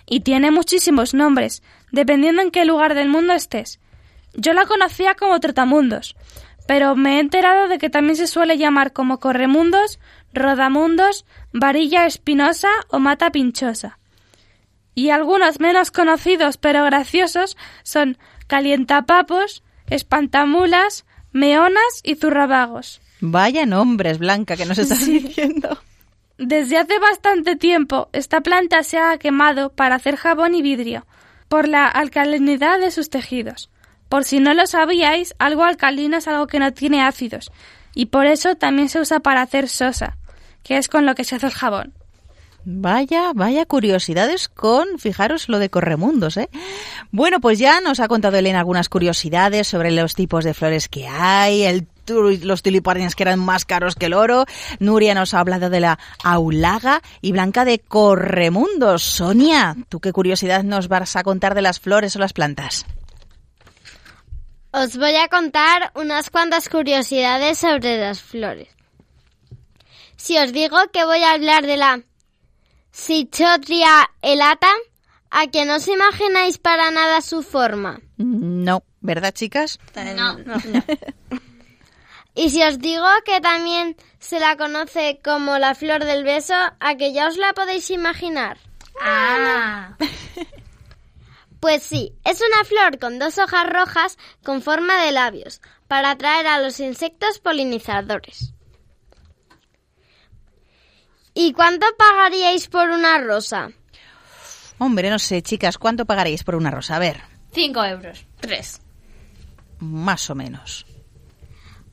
Y tiene muchísimos nombres, dependiendo en qué lugar del mundo estés. Yo la conocía como trotamundos, pero me he enterado de que también se suele llamar como corremundos, rodamundos, varilla espinosa o mata pinchosa. Y algunos menos conocidos pero graciosos son calientapapos, espantamulas, meonas y zurrabagos. Vaya nombres, Blanca, que nos (laughs) estás diciendo. Desde hace bastante tiempo esta planta se ha quemado para hacer jabón y vidrio, por la alcalinidad de sus tejidos. Por si no lo sabíais, algo alcalino es algo que no tiene ácidos, y por eso también se usa para hacer sosa, que es con lo que se hace el jabón. Vaya, vaya curiosidades con, fijaros lo de Corremundos, ¿eh? Bueno, pues ya nos ha contado Elena algunas curiosidades sobre los tipos de flores que hay, el los tulipanes que eran más caros que el oro. Nuria nos ha hablado de la aulaga y Blanca de corremundos. Sonia, ¿tú qué curiosidad nos vas a contar de las flores o las plantas? Os voy a contar unas cuantas curiosidades sobre las flores. Si os digo que voy a hablar de la Cichotria elata, ¿a que no os imagináis para nada su forma? No, ¿verdad, chicas? no. no. (laughs) Y si os digo que también se la conoce como la flor del beso, ¿a que ya os la podéis imaginar? Ah. (laughs) Pues sí, es una flor con dos hojas rojas con forma de labios, para atraer a los insectos polinizadores. ¿Y cuánto pagaríais por una rosa? Hombre, no sé, chicas, ¿cuánto pagaríais por una rosa? A ver. Cinco euros. Tres. Más o menos.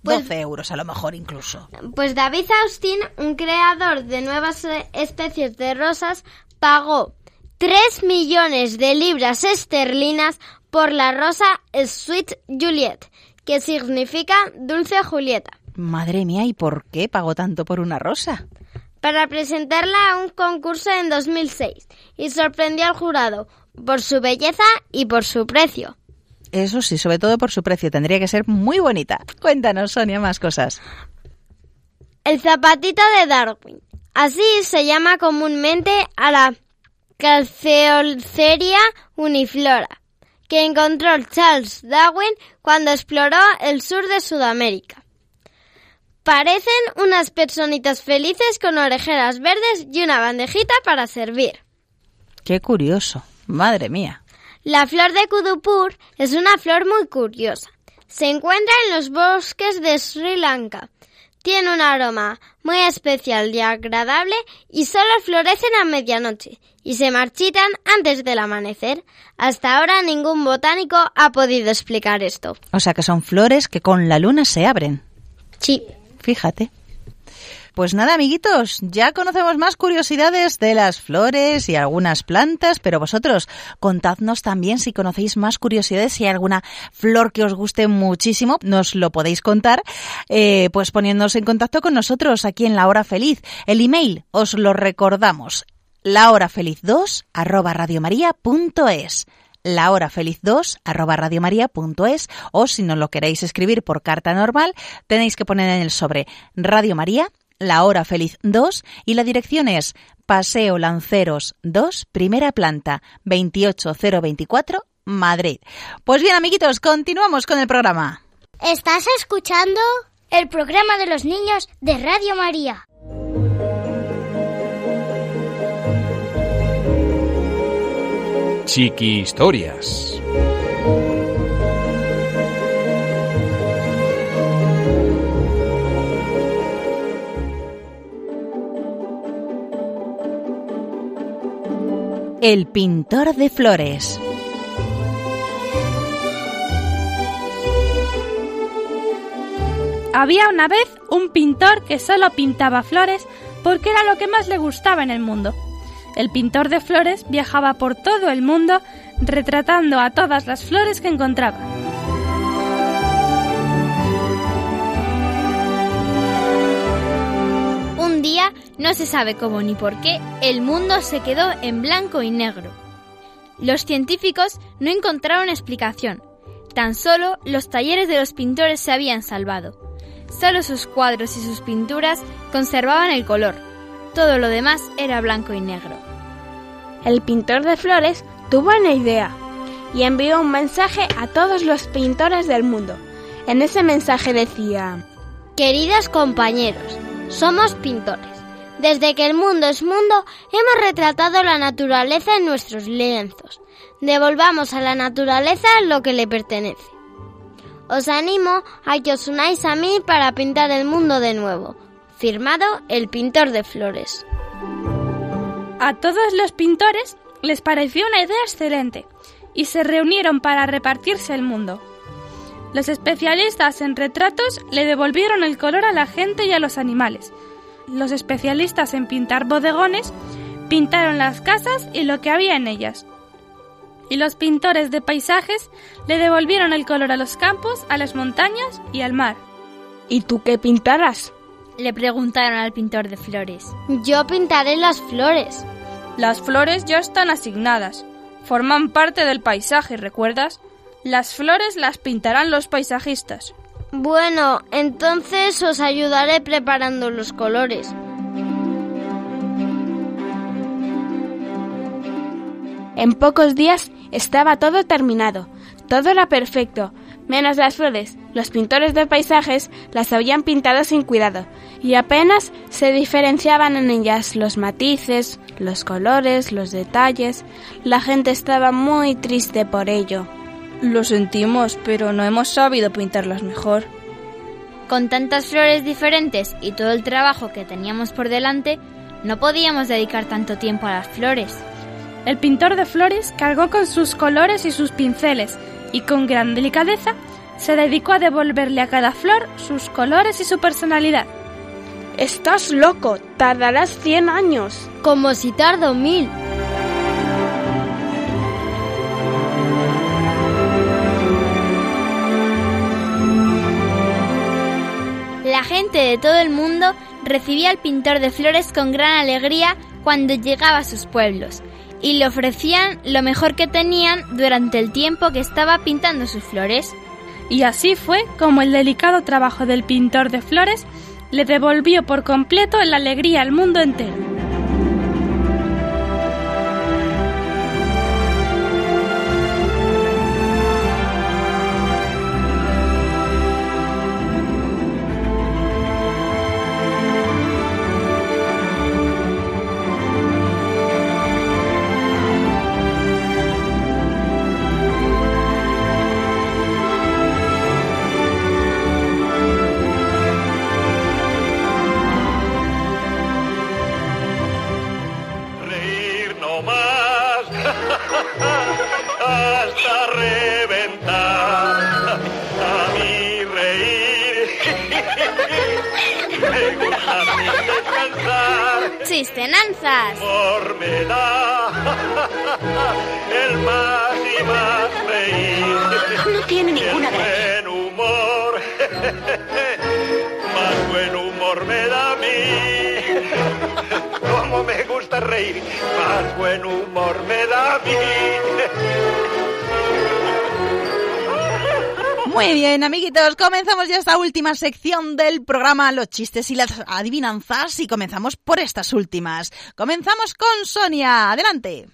12 pues euros a lo mejor incluso. Pues David Austin, un creador de nuevas eh, especies de rosas, pagó 3 millones de libras esterlinas por la rosa Sweet Juliet, que significa dulce Julieta. Madre mía, ¿y por qué pagó tanto por una rosa? Para presentarla a un concurso en 2006 y sorprendió al jurado por su belleza y por su precio. Eso sí, sobre todo por su precio. Tendría que ser muy bonita. Cuéntanos, Sonia, más cosas. El zapatito de Darwin. Así se llama comúnmente a la Calceolceria uniflora, que encontró Charles Darwin cuando exploró el sur de Sudamérica. Parecen unas personitas felices con orejeras verdes y una bandejita para servir. Qué curioso. Madre mía. La flor de Kudupur es una flor muy curiosa. Se encuentra en los bosques de Sri Lanka. Tiene un aroma muy especial y agradable y solo florecen a medianoche y se marchitan antes del amanecer. Hasta ahora ningún botánico ha podido explicar esto. O sea que son flores que con la luna se abren. Sí. Fíjate. Pues nada, amiguitos, ya conocemos más curiosidades de las flores y algunas plantas, pero vosotros contadnos también si conocéis más curiosidades, si hay alguna flor que os guste muchísimo, nos lo podéis contar, eh, pues poniéndonos en contacto con nosotros aquí en La Hora Feliz. El email os lo recordamos, lahorafeliz2 arroba radiomaria.es lahorafeliz2 arroba o si no lo queréis escribir por carta normal tenéis que poner en el sobre Radio María la Hora Feliz 2 y la dirección es Paseo Lanceros 2, primera planta, 28024, Madrid. Pues bien, amiguitos, continuamos con el programa. ¿Estás escuchando? El programa de los niños de Radio María. Chiqui Historias. El pintor de flores. Había una vez un pintor que solo pintaba flores porque era lo que más le gustaba en el mundo. El pintor de flores viajaba por todo el mundo retratando a todas las flores que encontraba. Día, no se sabe cómo ni por qué, el mundo se quedó en blanco y negro. Los científicos no encontraron explicación. Tan solo los talleres de los pintores se habían salvado. Solo sus cuadros y sus pinturas conservaban el color. Todo lo demás era blanco y negro. El pintor de flores tuvo una idea y envió un mensaje a todos los pintores del mundo. En ese mensaje decía, Queridos compañeros, somos pintores. Desde que el mundo es mundo, hemos retratado la naturaleza en nuestros lienzos. Devolvamos a la naturaleza lo que le pertenece. Os animo a que os unáis a mí para pintar el mundo de nuevo. Firmado el pintor de flores. A todos los pintores les pareció una idea excelente y se reunieron para repartirse el mundo. Los especialistas en retratos le devolvieron el color a la gente y a los animales. Los especialistas en pintar bodegones pintaron las casas y lo que había en ellas. Y los pintores de paisajes le devolvieron el color a los campos, a las montañas y al mar. ¿Y tú qué pintarás? Le preguntaron al pintor de flores. Yo pintaré las flores. Las flores ya están asignadas. Forman parte del paisaje, ¿recuerdas? Las flores las pintarán los paisajistas. Bueno, entonces os ayudaré preparando los colores. En pocos días estaba todo terminado. Todo era perfecto, menos las flores. Los pintores de paisajes las habían pintado sin cuidado y apenas se diferenciaban en ellas los matices, los colores, los detalles. La gente estaba muy triste por ello. Lo sentimos, pero no hemos sabido pintarlas mejor. Con tantas flores diferentes y todo el trabajo que teníamos por delante, no podíamos dedicar tanto tiempo a las flores. El pintor de flores cargó con sus colores y sus pinceles y con gran delicadeza se dedicó a devolverle a cada flor sus colores y su personalidad. Estás loco, tardarás cien años. Como si tardo mil. La gente de todo el mundo recibía al pintor de flores con gran alegría cuando llegaba a sus pueblos y le ofrecían lo mejor que tenían durante el tiempo que estaba pintando sus flores. Y así fue como el delicado trabajo del pintor de flores le devolvió por completo la alegría al mundo entero. Muy bien, amiguitos, comenzamos ya esta última sección del programa, los chistes y las adivinanzas, y comenzamos por estas últimas. Comenzamos con Sonia, adelante.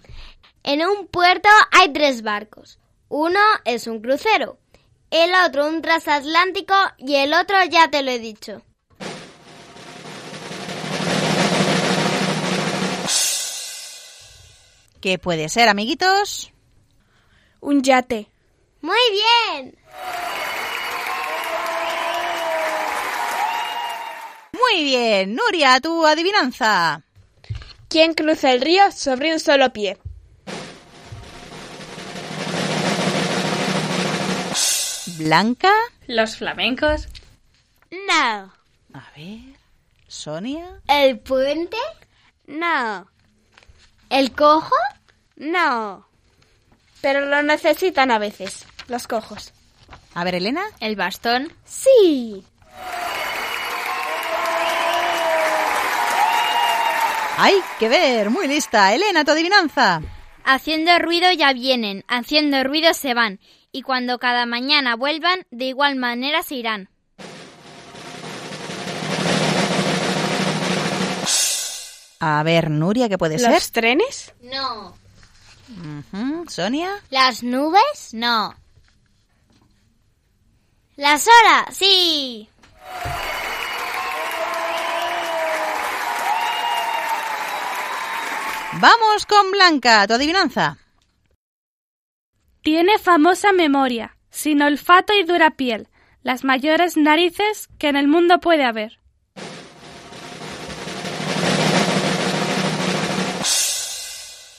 En un puerto hay tres barcos. Uno es un crucero, el otro un transatlántico y el otro ya te lo he dicho. ¿Qué puede ser, amiguitos? Un yate. Muy bien. Muy bien, Nuria, tu adivinanza. ¿Quién cruza el río sobre un solo pie? Blanca. Los flamencos. No. A ver, Sonia. ¿El puente? No. ¿El cojo? No. Pero lo necesitan a veces, los cojos. A ver, Elena. ¿El bastón? Sí. ¡Hay que ver! Muy lista. Elena, tu adivinanza. Haciendo ruido ya vienen, haciendo ruido se van, y cuando cada mañana vuelvan, de igual manera se irán. A ver, Nuria, ¿qué puede ¿Los ser? trenes? No. ¿Sonia? ¿Las nubes? No. ¿Las horas? Sí. Vamos con Blanca, tu adivinanza. Tiene famosa memoria, sin olfato y dura piel, las mayores narices que en el mundo puede haber.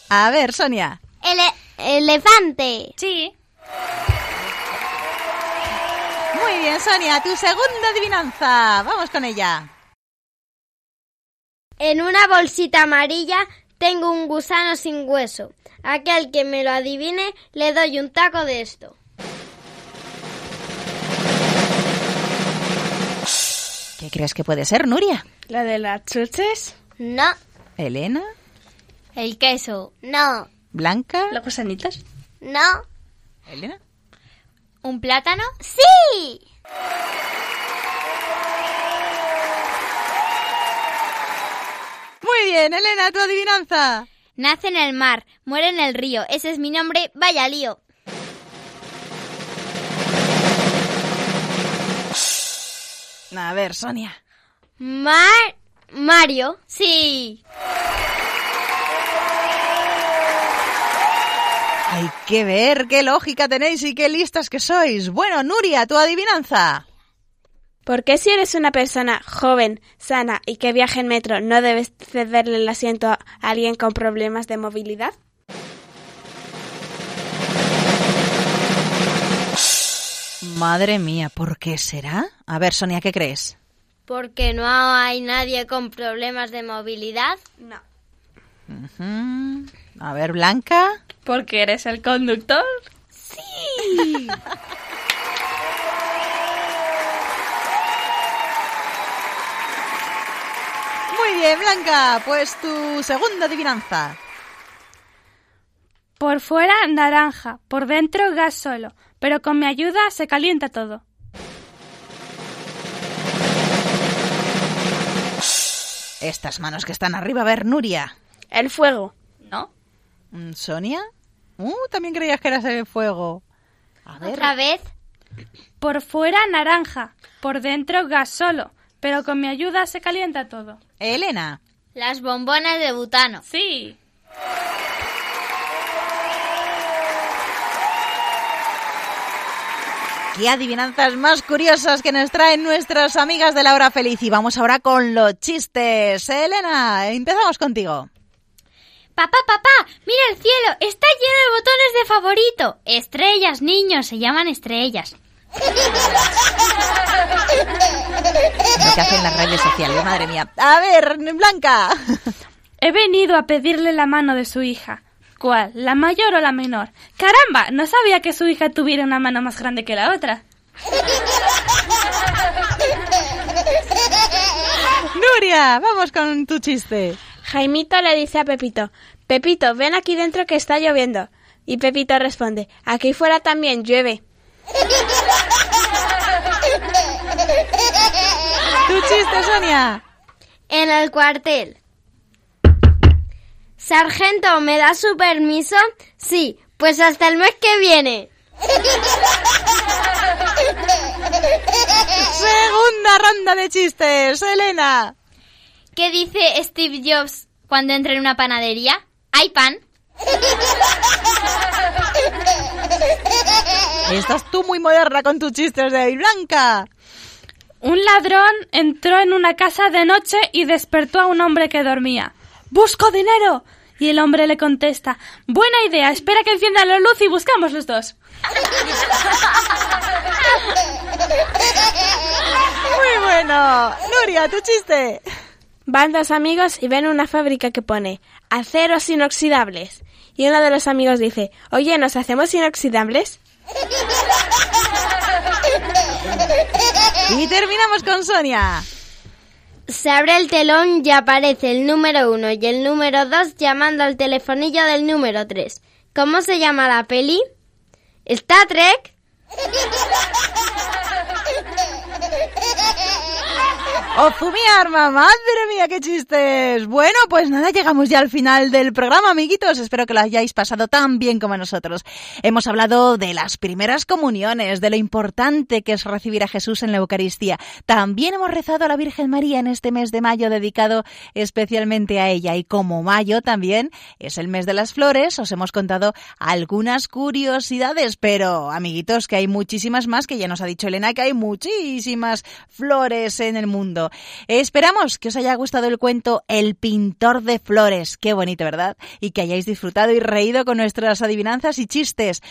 A ver, Sonia. Ele- elefante. Sí. Muy bien, Sonia, tu segunda adivinanza. Vamos con ella. En una bolsita amarilla tengo un gusano sin hueso. Aquel que me lo adivine le doy un taco de esto. ¿Qué crees que puede ser, Nuria? ¿La de las chuches? No, ¿Elena? El queso. no, ¿Blanca? ¿Los gusanitos? no. ¿Elena? ¿Un plátano? ¡Sí! Muy bien, Elena, tu adivinanza. Nace en el mar, muere en el río. Ese es mi nombre, vaya lío. A ver, Sonia. Mar... Mario. Sí. Hay que ver qué lógica tenéis y qué listas que sois. Bueno, Nuria, tu adivinanza. ¿Por qué si eres una persona joven, sana y que viaja en metro no debes cederle el asiento a alguien con problemas de movilidad? Madre mía, ¿por qué será? A ver, Sonia, ¿qué crees? Porque no hay nadie con problemas de movilidad. No. A ver, Blanca. ¿Porque eres el conductor? Sí. Muy bien, Blanca. Pues tu segunda adivinanza. Por fuera naranja, por dentro gas solo, pero con mi ayuda se calienta todo. Estas manos que están arriba, a ver, Nuria. El fuego. Mm, ¿Sonia? Uh, también creías que eras el fuego. A ver. ¿Otra vez? Por fuera naranja, por dentro gas solo, pero con mi ayuda se calienta todo. Elena. Las bombonas de butano. Sí. Qué adivinanzas más curiosas que nos traen nuestras amigas de la hora feliz. Y vamos ahora con los chistes. Elena, empezamos contigo. Papá, papá, mira el cielo, está lleno de botones de favorito. Estrellas, niños, se llaman estrellas. Lo que hacen las redes sociales, madre mía. A ver, Blanca. He venido a pedirle la mano de su hija. ¿Cuál? ¿La mayor o la menor? ¡Caramba! No sabía que su hija tuviera una mano más grande que la otra. Nuria, vamos con tu chiste. Jaimito le dice a Pepito, Pepito, ven aquí dentro que está lloviendo. Y Pepito responde, aquí fuera también llueve. Tu chiste, Sonia. En el cuartel. Sargento, ¿me da su permiso? Sí, pues hasta el mes que viene. Segunda ronda de chistes, Elena. ¿Qué dice Steve Jobs cuando entra en una panadería? ¿Hay pan? Estás tú muy moderna con tus chistes de hoy, Blanca. Un ladrón entró en una casa de noche y despertó a un hombre que dormía. ¡Busco dinero! Y el hombre le contesta, Buena idea, espera que encienda la luz y buscamos los dos. Muy bueno. Nuria, tu chiste. Van dos amigos y ven una fábrica que pone aceros inoxidables. Y uno de los amigos dice, oye, ¿nos hacemos inoxidables? Y terminamos con Sonia. Se abre el telón y aparece el número uno y el número dos llamando al telefonillo del número tres. ¿Cómo se llama la peli? ¿Star Trek? ¡Oh, mi arma! ¡Madre mía, qué chistes! Bueno, pues nada, llegamos ya al final del programa, amiguitos. Espero que lo hayáis pasado tan bien como nosotros. Hemos hablado de las primeras comuniones, de lo importante que es recibir a Jesús en la Eucaristía. También hemos rezado a la Virgen María en este mes de mayo dedicado especialmente a ella. Y como mayo también es el mes de las flores, os hemos contado algunas curiosidades, pero amiguitos, que hay muchísimas más, que ya nos ha dicho Elena que hay muchísimas flores en el mundo. Esperamos que os haya gustado el cuento El pintor de flores. Qué bonito, ¿verdad? Y que hayáis disfrutado y reído con nuestras adivinanzas y chistes.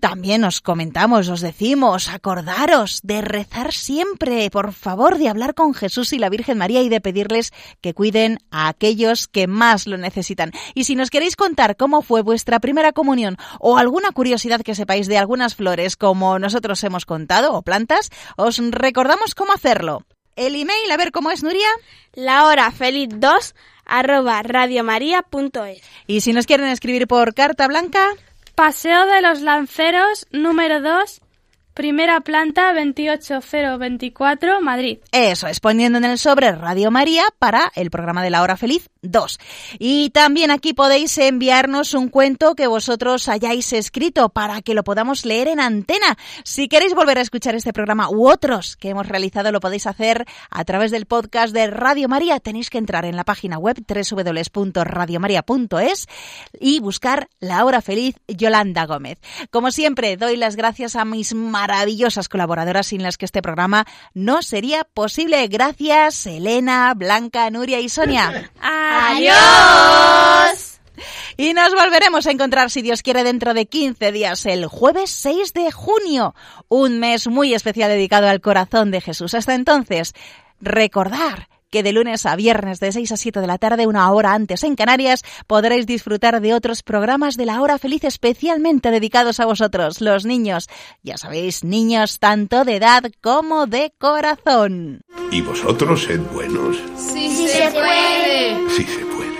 También os comentamos, os decimos, acordaros de rezar siempre, por favor, de hablar con Jesús y la Virgen María y de pedirles que cuiden a aquellos que más lo necesitan. Y si nos queréis contar cómo fue vuestra primera comunión o alguna curiosidad que sepáis de algunas flores como nosotros hemos contado o plantas, os recordamos cómo hacerlo. El email, a ver cómo es, Nuria. La hora feliz 2 arroba radiomaria.es. Y si nos quieren escribir por carta blanca. Paseo de los Lanceros, número 2, Primera planta 28024, Madrid. Eso es, poniendo en el sobre Radio María para el programa de la hora feliz 2. Y también aquí podéis enviarnos un cuento que vosotros hayáis escrito para que lo podamos leer en antena. Si queréis volver a escuchar este programa u otros que hemos realizado, lo podéis hacer a través del podcast de Radio María. Tenéis que entrar en la página web www.radiomaria.es y buscar La hora feliz Yolanda Gómez. Como siempre, doy las gracias a mis maravillosas colaboradoras sin las que este programa no sería posible. Gracias, Elena, Blanca, Nuria y Sonia. ¡Adiós! Y nos volveremos a encontrar, si Dios quiere, dentro de 15 días, el jueves 6 de junio, un mes muy especial dedicado al corazón de Jesús. Hasta entonces, recordar que de lunes a viernes de 6 a 7 de la tarde, una hora antes en Canarias, podréis disfrutar de otros programas de la hora feliz especialmente dedicados a vosotros, los niños. Ya sabéis, niños tanto de edad como de corazón. ¿Y vosotros sed buenos? Sí, sí se puede. Sí se puede.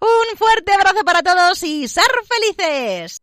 Un fuerte abrazo para todos y ser felices.